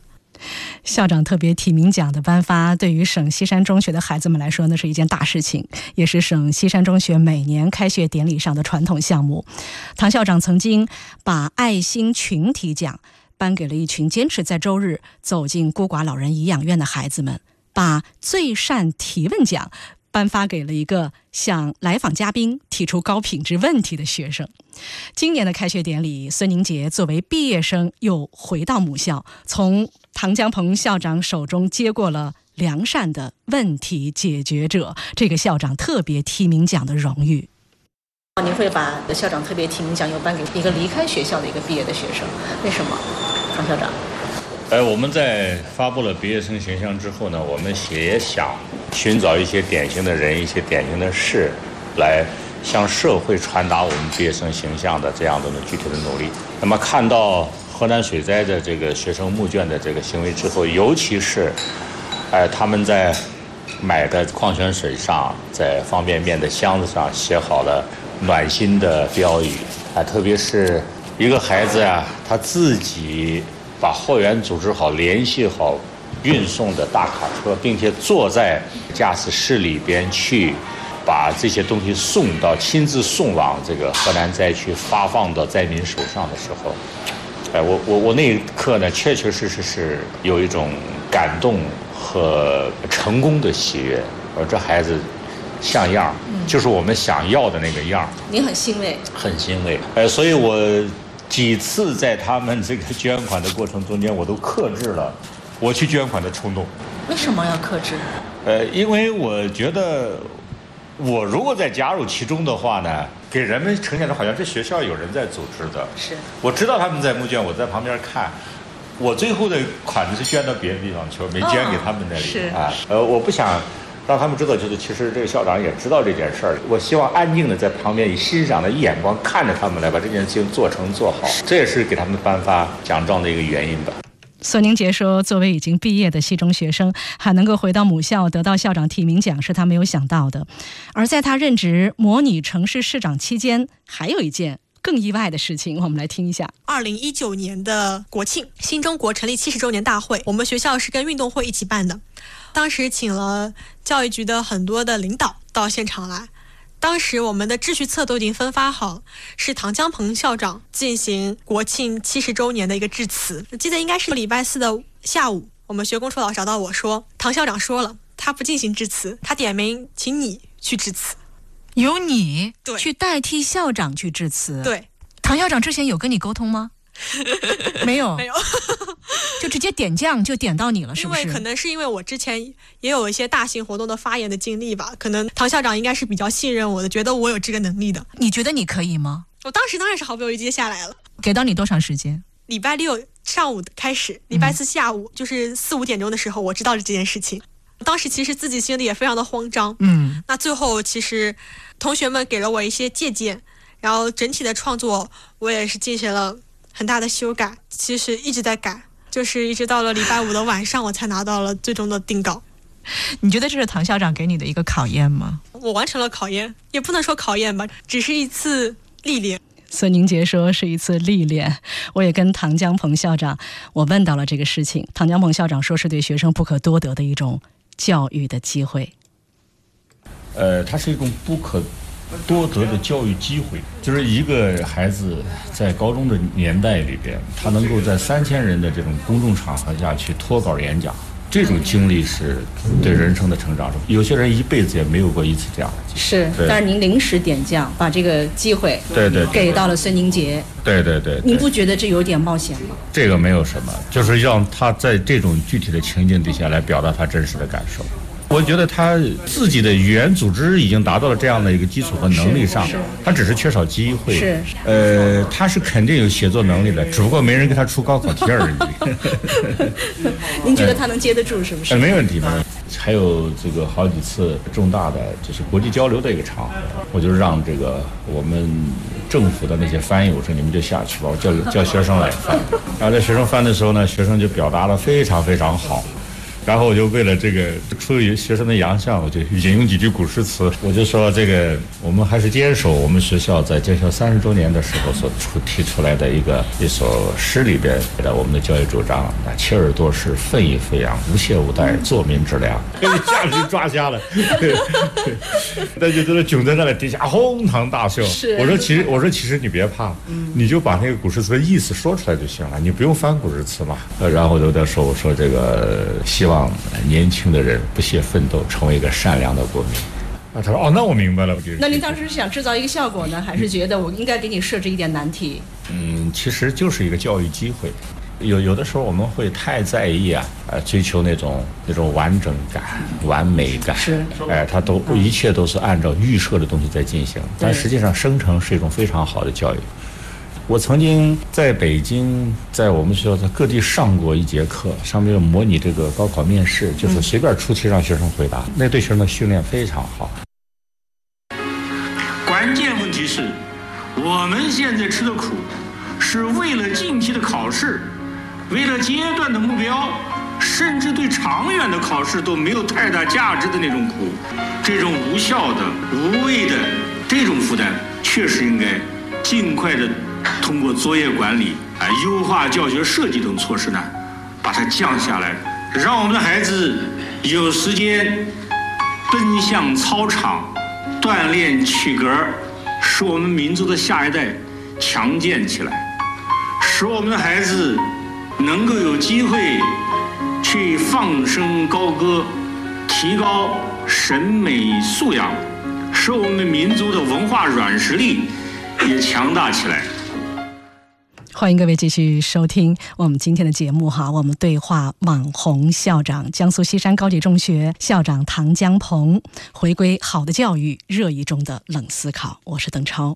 校长特别提名奖的颁发，对于省西山中学的孩子们来说，那是一件大事情，也是省西山中学每年开学典礼上的传统项目。唐校长曾经把爱心群体奖颁给了一群坚持在周日走进孤寡老人颐养院的孩子们，把最善提问奖。颁发给了一个向来访嘉宾提出高品质问题的学生。今年的开学典礼，孙宁杰作为毕业生又回到母校，从唐江鹏校长手中接过了良善的问题解决者这个校长特别提名奖的荣誉。您会把校长特别提名奖又颁给一个离开学校的一个毕业的学生？为什么，唐校长？呃，我们在发布了毕业生形象之后呢，我们也想寻找一些典型的人、一些典型的事，来向社会传达我们毕业生形象的这样的具体的努力。那么看到河南水灾的这个学生募捐的这个行为之后，尤其是，哎，他们在买的矿泉水上、在方便面的箱子上写好了暖心的标语，啊，特别是一个孩子啊，他自己。把货源组织好，联系好运送的大卡车，并且坐在驾驶室里边去把这些东西送到亲自送往这个河南灾区，发放到灾民手上的时候，哎，我我我那一刻呢，确确实实是有一种感动和成功的喜悦。我说这孩子像样，就是我们想要的那个样。你很欣慰，很欣慰。呃，所以我几次在他们这个捐款的过程中间，我都克制了我去捐款的冲动。为什么要克制？呃，因为我觉得。我如果再加入其中的话呢，给人们呈现的好像这学校有人在组织的。是，我知道他们在募捐，我在旁边看。我最后的款子是捐到别的地方去了，没捐给他们那里。是啊，呃，我不想让他们知道，就是其实这个校长也知道这件事儿。我希望安静的在旁边以欣赏的眼光看着他们来把这件事情做成做好，这也是给他们颁发奖状的一个原因吧。索宁杰说：“作为已经毕业的西中学生，还能够回到母校得到校长提名奖，是他没有想到的。而在他任职模拟城市市长期间，还有一件更意外的事情，我们来听一下。二零一九年的国庆，新中国成立七十周年大会，我们学校是跟运动会一起办的，当时请了教育局的很多的领导到现场来。”当时我们的秩序册都已经分发好，是唐江鹏校长进行国庆七十周年的一个致辞。我记得应该是礼拜四的下午，我们学工处老师找到我说，唐校长说了，他不进行致辞，他点名请你去致辞，由你对去代替校长去致辞。对，唐校长之前有跟你沟通吗？没有，没有，就直接点将就点到你了，是不是？因为可能是因为我之前也有一些大型活动的发言的经历吧，可能唐校长应该是比较信任我的，觉得我有这个能力的。你觉得你可以吗？我当时当然是毫不犹豫接下来了。给到你多长时间？礼拜六上午开始，礼拜四下午、就是四五点钟的时候，我知道了这件事情。当时其实自己心里也非常的慌张。嗯，那最后其实同学们给了我一些借鉴，然后整体的创作我也是进行了很大的修改，其实一直在改，就是一直到了礼拜五的晚上，我才拿到了最终的定稿。你觉得这是唐校长给你的一个考验吗？我完成了考验，也不能说考验吧，只是一次历练。孙宁杰说是一次历练。我也跟唐江鹏校长我问到了这个事情，唐江鹏校长说是对学生不可多得的一种教育的机会。呃，它是一种不可多得的教育机会，就是一个孩子在高中的年代里边，他能够在三千人的这种公众场合下去脱稿演讲，这种经历是对人生的成长。有些人一辈子也没有过一次这样的经历。是，但是您临时点将，把这个机会对对对给到了孙宁杰，对对对，对您不觉得这有点冒险吗？这个没有什么，就是让他在这种具体的情境底下来表达他真实的感受。我觉得他自己的语言组织已经达到了这样的一个基础和能力上他只是缺少机会。是呃，他是肯定有写作能力的，只不过没人给他出高考题而已。您觉得他能接得住是不是？呃，没问题，没问题。还有这个好几次重大的就是国际交流的一个场合，我就让这个我们政府的那些翻译，我说你们就下去吧，我叫叫学生来翻。然后在学生翻的时候呢，学生就表达了非常非常好。然后我就为了这个出于学生的洋相，我就引用几句古诗词，我就说这个我们还是坚守我们学校在建校三十周年的时候所出提出来的一个一首诗里边的我们的教育主张：那切尔多是奋意飞扬，无懈无怠，做民之良。被你下去抓瞎了，那就在那囧在那里，底下哄堂大笑。我说其实我说其实你别怕，你就把那个古诗词的意思说出来就行了，你不用翻古诗词嘛。呃，然后我就在说我说这个希望。年轻的人不懈奋斗，成为一个善良的国民。啊，他说：“哦，那我明白了。”那您当时是想制造一个效果呢，还是觉得我应该给你设置一点难题？嗯，其实就是一个教育机会。有有的时候我们会太在意啊，呃，追求那种那种完整感、完美感。是。哎，他都一切都是按照预设的东西在进行，但实际上生成是一种非常好的教育。我曾经在北京，在我们学校在各地上过一节课，上面模拟这个高考面试，就是随便出题让学生回答，那对学生的训练非常好。关键问题是，我们现在吃的苦，是为了近期的考试，为了阶段的目标，甚至对长远的考试都没有太大价值的那种苦，这种无效的、无谓的这种负担，确实应该尽快的。通过作业管理啊、优化教学设计等措施呢，把它降下来，让我们的孩子有时间奔向操场，锻炼体格，使我们民族的下一代强健起来，使我们的孩子能够有机会去放声高歌，提高审美素养，使我们民族的文化软实力也强大起来。欢迎各位继续收听我们今天的节目哈，我们对话网红校长，江苏西山高级中学校长唐江鹏，回归好的教育热议中的冷思考。我是邓超。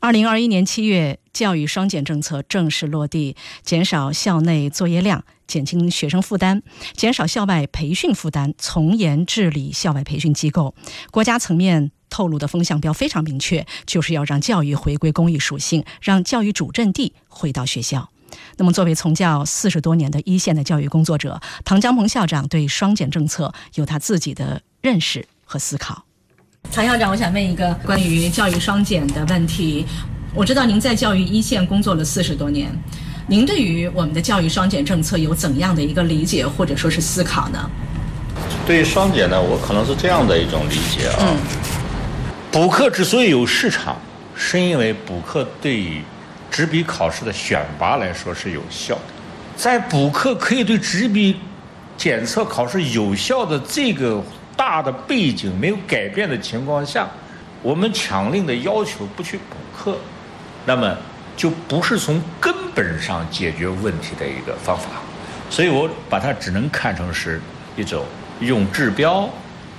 二零二一年七月，教育双减政策正式落地，减少校内作业量，减轻学生负担，减少校外培训负担，从严治理校外培训机构。国家层面。透露的风向标非常明确，就是要让教育回归公益属性，让教育主阵地回到学校。那么，作为从教四十多年的一线的教育工作者，唐江鹏校长对双减政策有他自己的认识和思考。唐校长，我想问一个关于教育双减的问题。我知道您在教育一线工作了四十多年，您对于我们的教育双减政策有怎样的一个理解或者说是思考呢？对于双减呢，我可能是这样的一种理解啊。补课之所以有市场，是因为补课对于纸笔考试的选拔来说是有效的。在补课可以对纸笔检测考试有效的这个大的背景没有改变的情况下，我们强令的要求不去补课，那么就不是从根本上解决问题的一个方法。所以我把它只能看成是一种用治标。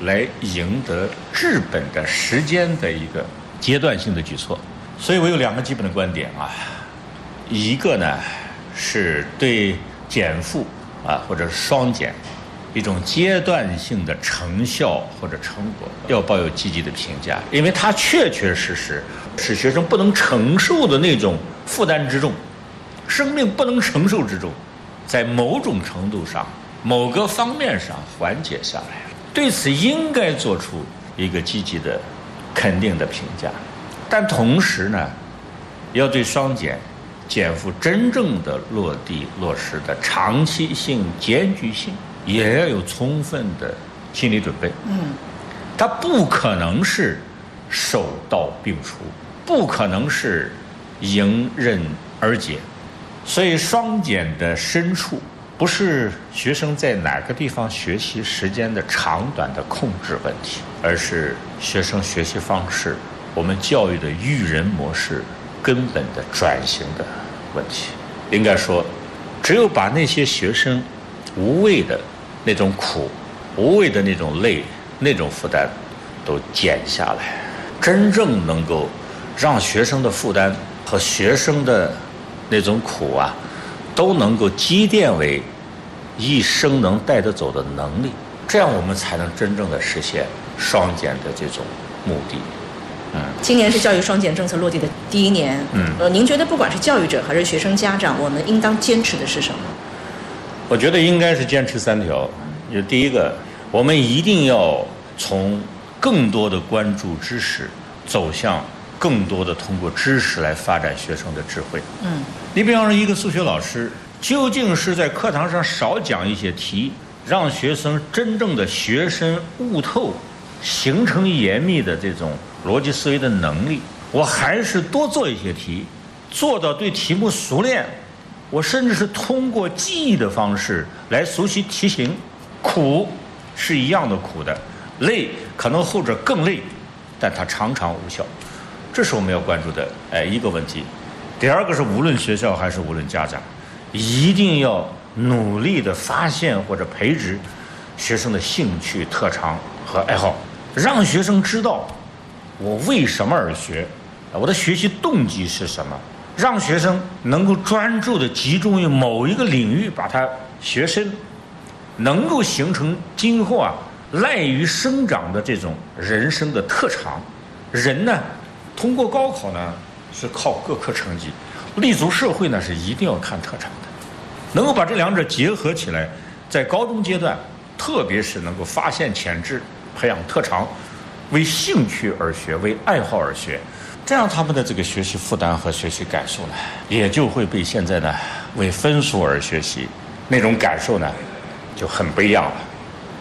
来赢得治本的时间的一个阶段性的举措，所以我有两个基本的观点啊，一个呢是对减负啊或者双减一种阶段性的成效或者成果要抱有积极的评价，因为它确确实实使学生不能承受的那种负担之重，生命不能承受之重，在某种程度上某个方面上缓解下来。对此应该做出一个积极的、肯定的评价，但同时呢，要对双减减负真正的落地落实的长期性、艰巨性，也要有充分的心理准备。嗯，它不可能是手到病除，不可能是迎刃而解，所以双减的深处。不是学生在哪个地方学习时间的长短的控制问题，而是学生学习方式、我们教育的育人模式根本的转型的问题。应该说，只有把那些学生无谓的那种苦、无谓的那种累、那种负担都减下来，真正能够让学生的负担和学生的那种苦啊。都能够积淀为一生能带得走的能力，这样我们才能真正的实现双减的这种目的。嗯，今年是教育双减政策落地的第一年。嗯，呃，您觉得不管是教育者还是学生家长，我们应当坚持的是什么？我觉得应该是坚持三条。就第一个，我们一定要从更多的关注知识走向。更多的通过知识来发展学生的智慧。嗯，你比方说一个数学老师，究竟是在课堂上少讲一些题，让学生真正的学深悟透，形成严密的这种逻辑思维的能力，我还是多做一些题，做到对题目熟练，我甚至是通过记忆的方式来熟悉题型，苦是一样的苦的，累可能后者更累，但它常常无效。这是我们要关注的哎一个问题，第二个是无论学校还是无论家长，一定要努力的发现或者培植学生的兴趣特长和爱好，让学生知道我为什么而学，我的学习动机是什么，让学生能够专注的集中于某一个领域把它学深，能够形成今后啊赖于生长的这种人生的特长，人呢。通过高考呢，是靠各科成绩；立足社会呢，是一定要看特长的。能够把这两者结合起来，在高中阶段，特别是能够发现潜质、培养特长，为兴趣而学、为爱好而学，这样他们的这个学习负担和学习感受呢，也就会被现在呢为分数而学习那种感受呢，就很不一样了。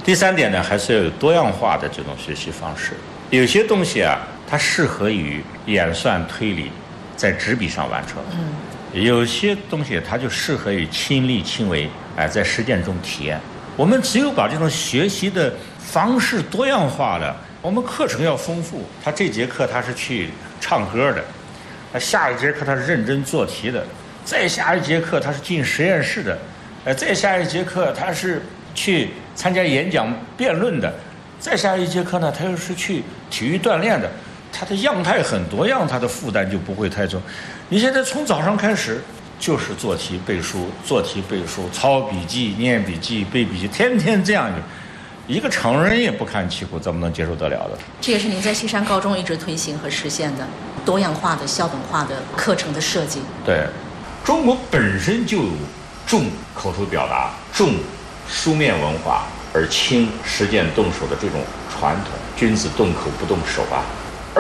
第三点呢，还是要有多样化的这种学习方式。有些东西啊，它适合于演算推理，在纸笔上完成；嗯，有些东西它就适合于亲力亲为，哎，在实践中体验。我们只有把这种学习的方式多样化了，我们课程要丰富。他这节课他是去唱歌的，那下一节课他是认真做题的，再下一节课他是进实验室的，呃，再下一节课他是去参加演讲辩论的。再下一节课呢，他又是去体育锻炼的，他的样态很多样，它的负担就不会太重。你现在从早上开始就是做题背书，做题背书，抄笔记、念笔记、背笔记，天天这样，一个成人也不堪其苦，怎么能接受得了的？这也是您在西山高中一直推行和实现的多样化的校本化的课程的设计。对，中国本身就有重口头表达、重书面文化。而轻实践动手的这种传统，君子动口不动手啊。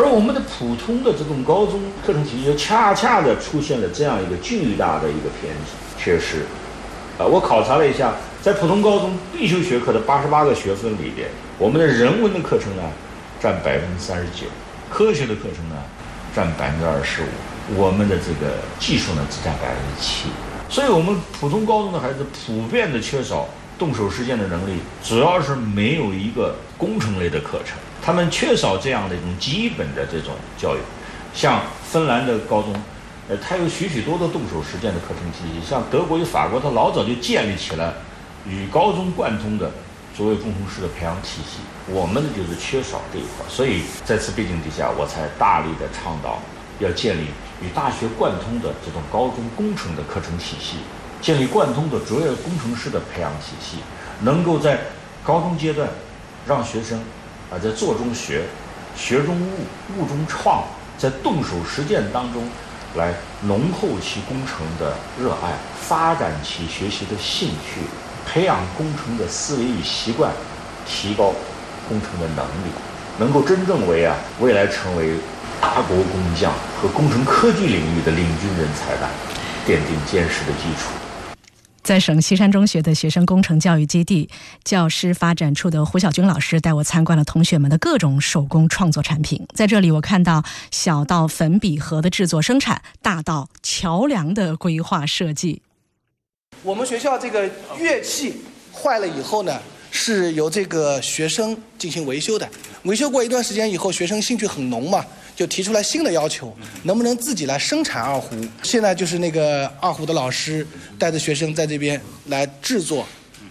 而我们的普通的这种高中课程体系，恰恰的出现了这样一个巨大的一个偏执。确实，啊，我考察了一下，在普通高中必修学科的八十八个学分里边，我们的人文的课程呢，占百分之三十九；科学的课程呢，占百分之二十五；我们的这个技术呢，只占百分之七。所以，我们普通高中的孩子普遍的缺少。动手实践的能力，主要是没有一个工程类的课程，他们缺少这样的一种基本的这种教育。像芬兰的高中，呃，它有许许多多动手实践的课程体系。像德国与法国，它老早就建立起了与高中贯通的卓越工程师的培养体系。我们呢，就是缺少这一块，所以在此背景底下，我才大力的倡导要建立与大学贯通的这种高中工程的课程体系。建立贯通的卓越工程师的培养体系，能够在高中阶段让学生啊在做中学、学中悟、悟中创，在动手实践当中来浓厚其工程的热爱，发展其学习的兴趣，培养工程的思维与习惯，提高工程的能力，能够真正为啊未来成为大国工匠和工程科技领域的领军人才的奠定坚实的基础。在省西山中学的学生工程教育基地，教师发展处的胡小军老师带我参观了同学们的各种手工创作产品。在这里，我看到小到粉笔盒的制作生产，大到桥梁的规划设计。我们学校这个乐器坏了以后呢，是由这个学生进行维修的。维修过一段时间以后，学生兴趣很浓嘛。就提出来新的要求，能不能自己来生产二胡？现在就是那个二胡的老师带着学生在这边来制作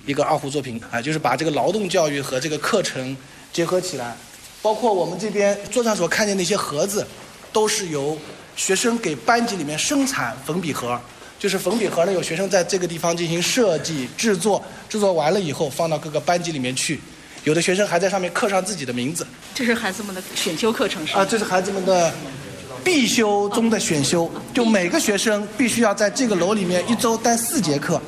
一个二胡作品啊，就是把这个劳动教育和这个课程结合起来。包括我们这边桌上所看见那些盒子，都是由学生给班级里面生产粉笔盒，就是粉笔盒呢，有学生在这个地方进行设计制作，制作完了以后放到各个班级里面去。有的学生还在上面刻上自己的名字。这是孩子们的选修课程是吗？啊，这是孩子们的必修中的选修，就每个学生必须要在这个楼里面一周待四节课。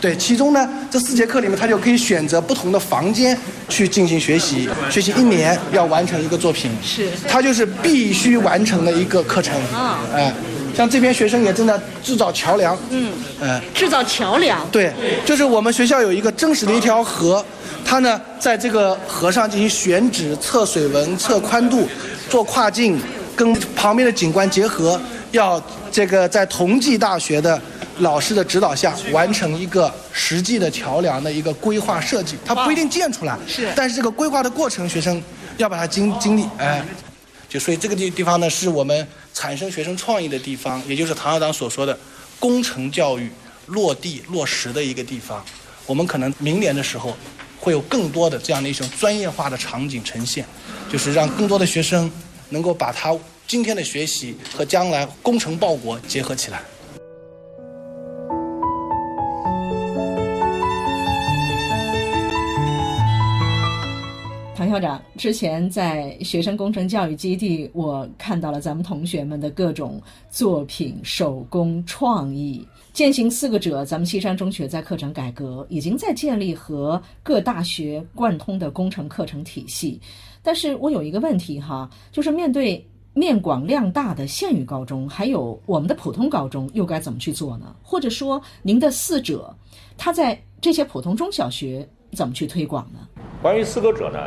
对，其中呢，这四节课里面他就可以选择不同的房间去进行学习，学习一年要完成一个作品。是。他就是必须完成的一个课程。啊。哎，像这边学生也正在制造桥梁。嗯。嗯。制造桥梁。对，就是我们学校有一个真实的一条河。它呢，在这个河上进行选址、测水文、测宽度、做跨境，跟旁边的景观结合，要这个在同济大学的老师的指导下，完成一个实际的桥梁的一个规划设计。它不一定建出来，是，但是这个规划的过程，学生要把它经经历，哎，就所以这个地地方呢，是我们产生学生创意的地方，也就是唐校长所说的工程教育落地落实的一个地方。我们可能明年的时候。会有更多的这样的一种专业化的场景呈现，就是让更多的学生能够把他今天的学习和将来工程报国结合起来。唐校长，之前在学生工程教育基地，我看到了咱们同学们的各种作品、手工创意。践行四个者，咱们西山中学在课程改革，已经在建立和各大学贯通的工程课程体系。但是我有一个问题哈，就是面对面广量大的县域高中，还有我们的普通高中，又该怎么去做呢？或者说，您的四者，它在这些普通中小学怎么去推广呢？关于四个者呢，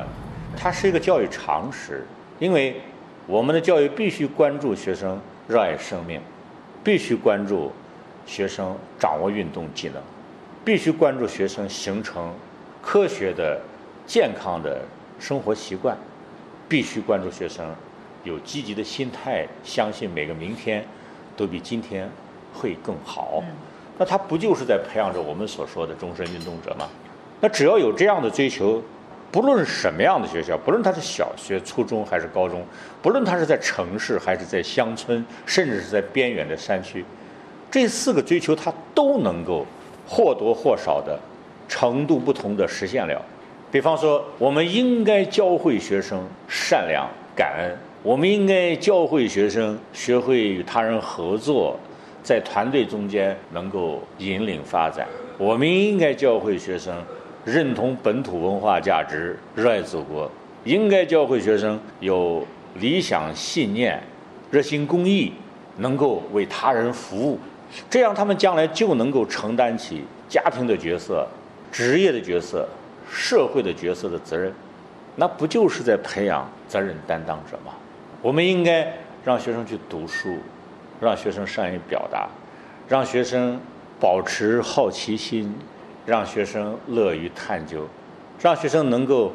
它是一个教育常识，因为我们的教育必须关注学生热爱生命，必须关注学生掌握运动技能，必须关注学生形成科学的、健康的生活习惯，必须关注学生有积极的心态，相信每个明天都比今天会更好。那他不就是在培养着我们所说的终身运动者吗？那只要有这样的追求，不论什么样的学校，不论他是小学、初中还是高中，不论他是在城市还是在乡村，甚至是在边远的山区，这四个追求他都能够或多或少的程度不同的实现了。比方说，我们应该教会学生善良、感恩；我们应该教会学生学会与他人合作，在团队中间能够引领发展；我们应该教会学生。认同本土文化价值，热爱祖国，应该教会学生有理想信念，热心公益，能够为他人服务，这样他们将来就能够承担起家庭的角色、职业的角色、社会的角色的责任，那不就是在培养责任担当者吗？我们应该让学生去读书，让学生善于表达，让学生保持好奇心。让学生乐于探究，让学生能够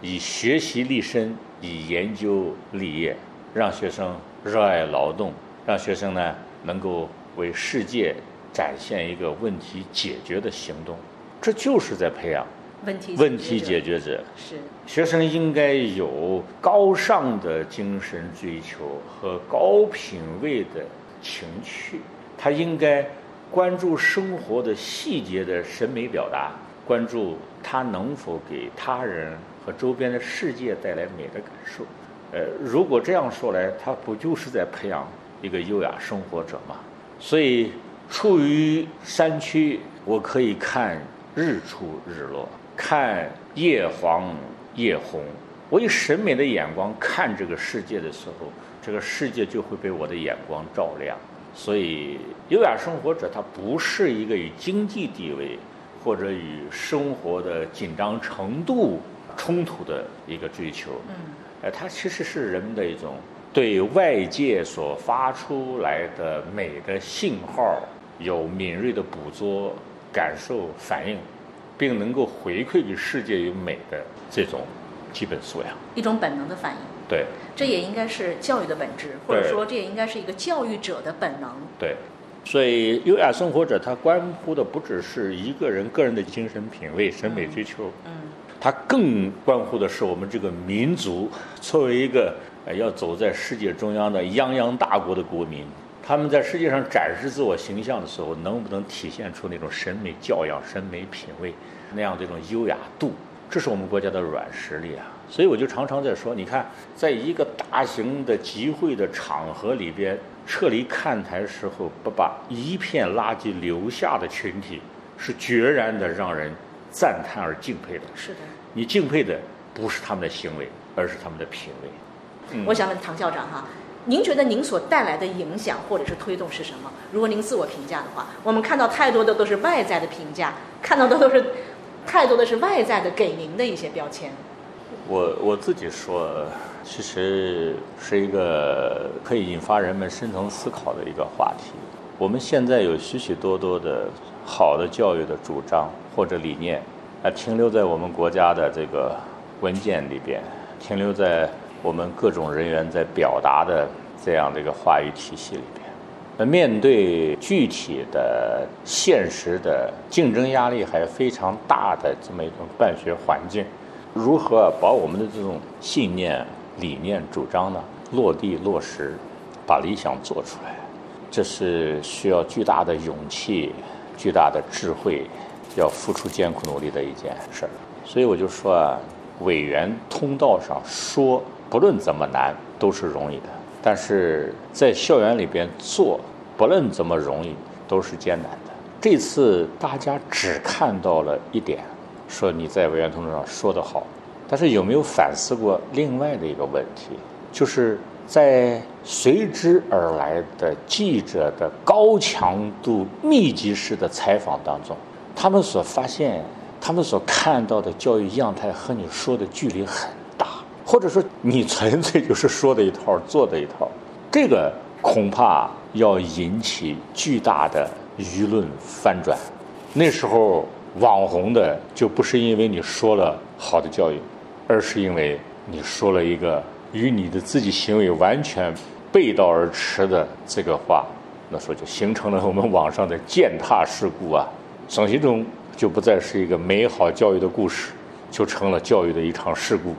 以学习立身，以研究立业，让学生热爱劳动，让学生呢能够为世界展现一个问题解决的行动，这就是在培养问题问题解决者。是学生应该有高尚的精神追求和高品位的情趣，他应该。关注生活的细节的审美表达，关注他能否给他人和周边的世界带来美的感受。呃，如果这样说来，他不就是在培养一个优雅生活者吗？所以，处于山区，我可以看日出日落，看夜黄夜红。我以审美的眼光看这个世界的时候，这个世界就会被我的眼光照亮。所以，优雅生活者他不是一个与经济地位或者与生活的紧张程度冲突的一个追求。嗯，呃，它其实是人们的一种对外界所发出来的美的信号有敏锐的捕捉、感受、反应，并能够回馈给世界与美的这种基本素养。一种本能的反应。对。这也应该是教育的本质，或者说这也应该是一个教育者的本能。对，所以优雅生活者他关乎的不只是一个人个人的精神品味、审美追求，嗯，他更关乎的是我们这个民族作为一个要走在世界中央的泱泱大国的国民，他们在世界上展示自我形象的时候，能不能体现出那种审美教养、审美品味那样的一种优雅度？这是我们国家的软实力啊。所以我就常常在说，你看，在一个大型的集会的场合里边，撤离看台时候不把一片垃圾留下的群体，是决然的让人赞叹而敬佩的。是的，你敬佩的不是他们的行为，而是他们的品味。我想问唐校长哈，您觉得您所带来的影响或者是推动是什么？如果您自我评价的话，我们看到太多的都是外在的评价，看到的都是太多的是外在的给您的一些标签。我我自己说，其实是一个可以引发人们深层思考的一个话题。我们现在有许许多多的好的教育的主张或者理念，还停留在我们国家的这个文件里边，停留在我们各种人员在表达的这样的一个话语体系里边。那面对具体的、现实的竞争压力还非常大的这么一种办学环境。如何把我们的这种信念、理念、主张呢落地落实，把理想做出来？这是需要巨大的勇气、巨大的智慧，要付出艰苦努力的一件事儿。所以我就说啊，委员通道上说，不论怎么难都是容易的；但是在校园里边做，不论怎么容易都是艰难的。这次大家只看到了一点。说你在委员通知上说得好，但是有没有反思过另外的一个问题？就是在随之而来的记者的高强度、密集式的采访当中，他们所发现、他们所看到的教育样态和你说的距离很。或者说你纯粹就是说的一套做的一套，这个恐怕要引起巨大的舆论翻转。那时候网红的就不是因为你说了好的教育，而是因为你说了一个与你的自己行为完全背道而驰的这个话，那时候就形成了我们网上的践踏事故啊。省习中就不再是一个美好教育的故事，就成了教育的一场事故。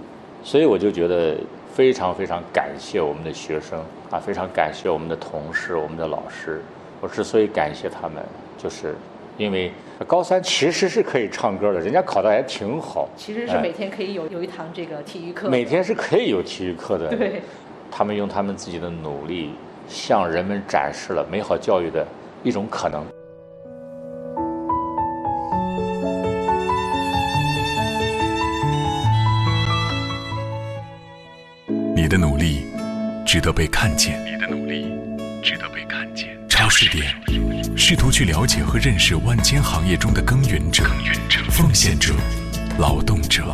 所以我就觉得非常非常感谢我们的学生啊，非常感谢我们的同事、我们的老师。我之所以感谢他们，就是因为高三其实是可以唱歌的，人家考的还挺好。其实是每天可以有有一堂这个体育课。每天是可以有体育课的。对。他们用他们自己的努力，向人们展示了美好教育的一种可能。你的努力值得被看见。你的努力值得被看见。超市点，试图去了解和认识万千行业中的耕耘者、奉献者、劳动者。